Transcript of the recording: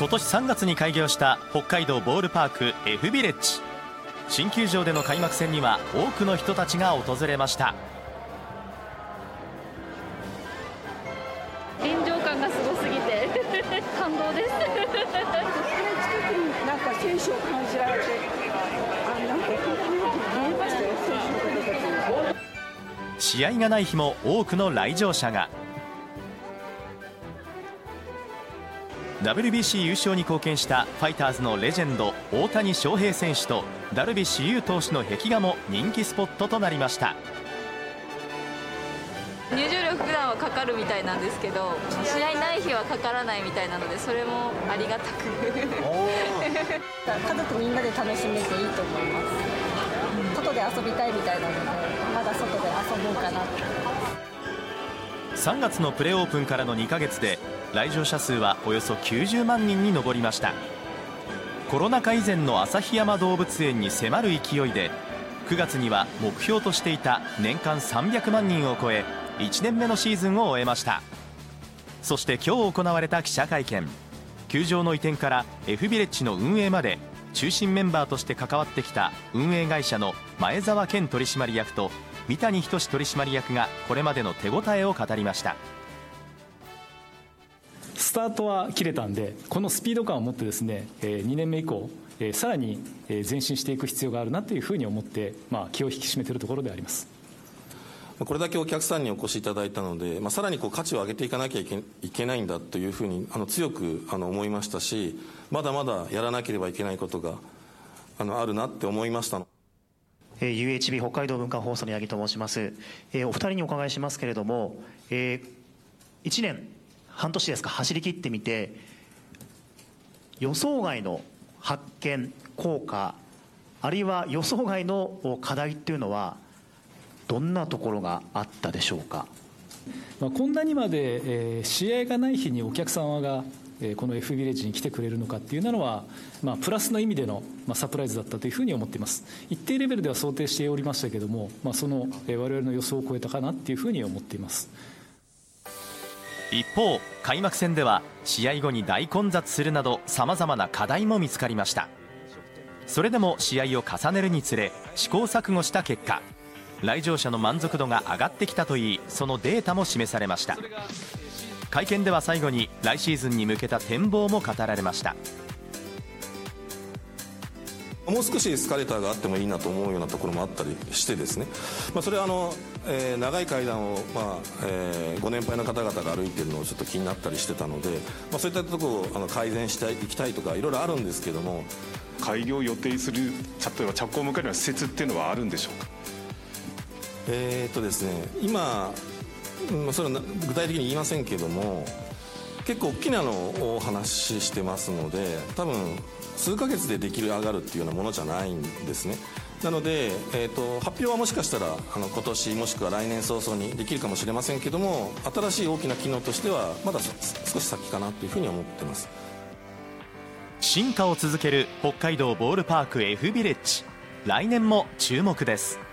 今年3月に開業した北海道ボールパーク F ビレッジ。新球場での開幕戦には多くの人たちが訪れました。臨場感がすごすぎて 感動です。近くになんか選手を感じられてあなんか見えましたよ選手の方たち試合がない日も多くの来場者が WBC 優勝に貢献したファイターズのレジェンド大谷翔平選手とダルビッシュ有投手の壁画も人気スポットとなりました。入場料普段はかかるみたいなんですけど試合ない日はかからないみたいなのでそれもありがたく。家族みんなで楽しめていいと思います。外で遊びたいみたいなのでまだ外で遊ぼうかな3月のプレオープンからの2ヶ月で来場者数はおよそ90万人に上りました。コロナ禍以前の旭山動物園に迫る勢いで9月には目標としていた年間300万人を超え1年目のシーズンを終えました。そして今日行われた記者会見。球場の移転から F ビレッジの運営まで中心メンバーとして関わってきた運営会社の前澤健取締役と三谷仁取締役がこれまでの手応えを語りました。スタートは切れたんでこのスピード感を持ってですね2年目以降さらに前進していく必要があるなというふうに思って、まあ、気を引き締めているところであります。これだけお客さんにお越しいただいたので、まあ、さらにこう価値を上げていかなきゃいけいけないんだというふうにあの強くあの思いましたしまだまだやらなければいけないことがあのあるなって思いました UHB 北海道文化放送の八木と申します、えーお二人にお伺いしますけれども、えー、1年半年ですか走り切ってみて予想外の発見効果あるいは予想外の課題っていうのはどんなところがあったでしょうか？まあ、こんなにまで、えー試合がない日にお客様が、えーこの F ビレッジに来てくれるのかっていうのは、まあ、プラスの意味での、まあ、サプライズだったというふうに思っています。一定レベルでは想定しておりましたけども、まあ、その、えー我々の予想を超えたかなっていうふうに思っています。一方開幕戦では試合後に大混雑するなどさまざまな課題も見つかりました。それでも試合を重ねるにつれ試行錯誤した結果来場者の満足度が上がってきたといいそのデータも示されました。会見では最後に来シーズンに向けた展望も語られました。もう少しエスカレーターがあってもいいなと思うようなところもあったりしてですね、まあ、それはあの、えー長い階段を、まあえーご年配の方々が歩いてるのをちょっと気になったりしてたので、まあ、そういったところをあの改善していきたいとかいろいろあるんですけども。開業を予定する例えば着工を迎えるような施設っていうのはあるんでしょうか？えーっとですね今、うん、それはな具体的に言いませんけども結構大きなのをお話ししてますので多分数ヶ月でできる上がるっていうようなものじゃないんですね。なので、えー、と発表はもしかしたらあの今年もしくは来年早々にできるかもしれませんけども新しい大きな機能としてはまだ少し先かなというふうに思ってます。進化を続ける北海道ボールパーク F ビレッジ。来年も注目です。